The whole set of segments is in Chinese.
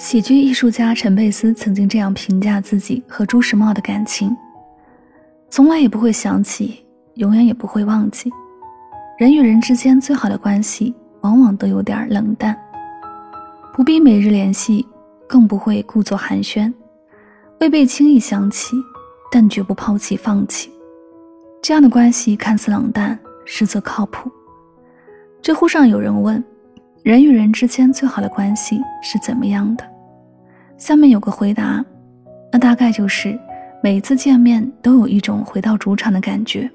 喜剧艺术家陈佩斯曾经这样评价自己和朱时茂的感情：“从来也不会想起，永远也不会忘记。人与人之间最好的关系，往往都有点冷淡，不必每日联系，更不会故作寒暄，未被轻易想起，但绝不抛弃放弃。这样的关系看似冷淡，实则靠谱。”知乎上有人问。人与人之间最好的关系是怎么样的？下面有个回答，那大概就是每一次见面都有一种回到主场的感觉。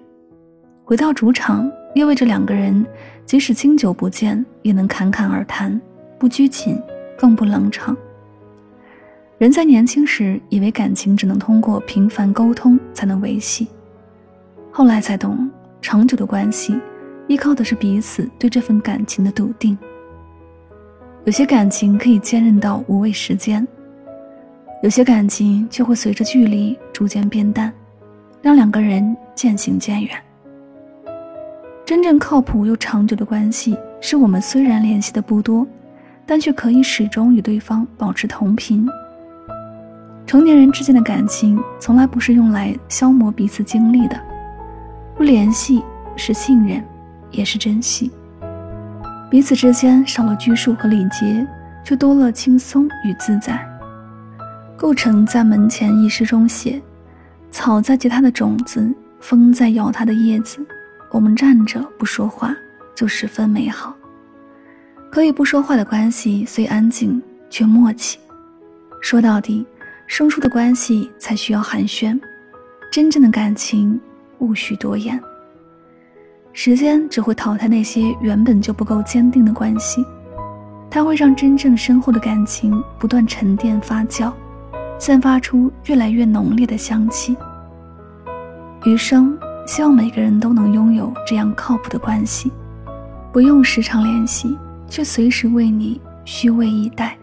回到主场意味着两个人即使经久不见也能侃侃而谈，不拘谨，更不冷场。人在年轻时以为感情只能通过频繁沟通才能维系，后来才懂，长久的关系依靠的是彼此对这份感情的笃定。有些感情可以坚韧到无畏时间，有些感情却会随着距离逐渐变淡，让两个人渐行渐远。真正靠谱又长久的关系，是我们虽然联系的不多，但却可以始终与对方保持同频。成年人之间的感情，从来不是用来消磨彼此精力的，不联系是信任，也是珍惜。彼此之间少了拘束和礼节，却多了轻松与自在。顾城在门前一诗中写：“草在结它的种子，风在摇它的叶子。我们站着不说话，就十分美好。可以不说话的关系，虽安静却默契。说到底，生疏的关系才需要寒暄。真正的感情，无需多言。”时间只会淘汰那些原本就不够坚定的关系，它会让真正深厚的感情不断沉淀发酵，散发出越来越浓烈的香气。余生，希望每个人都能拥有这样靠谱的关系，不用时常联系，却随时为你虚位以待。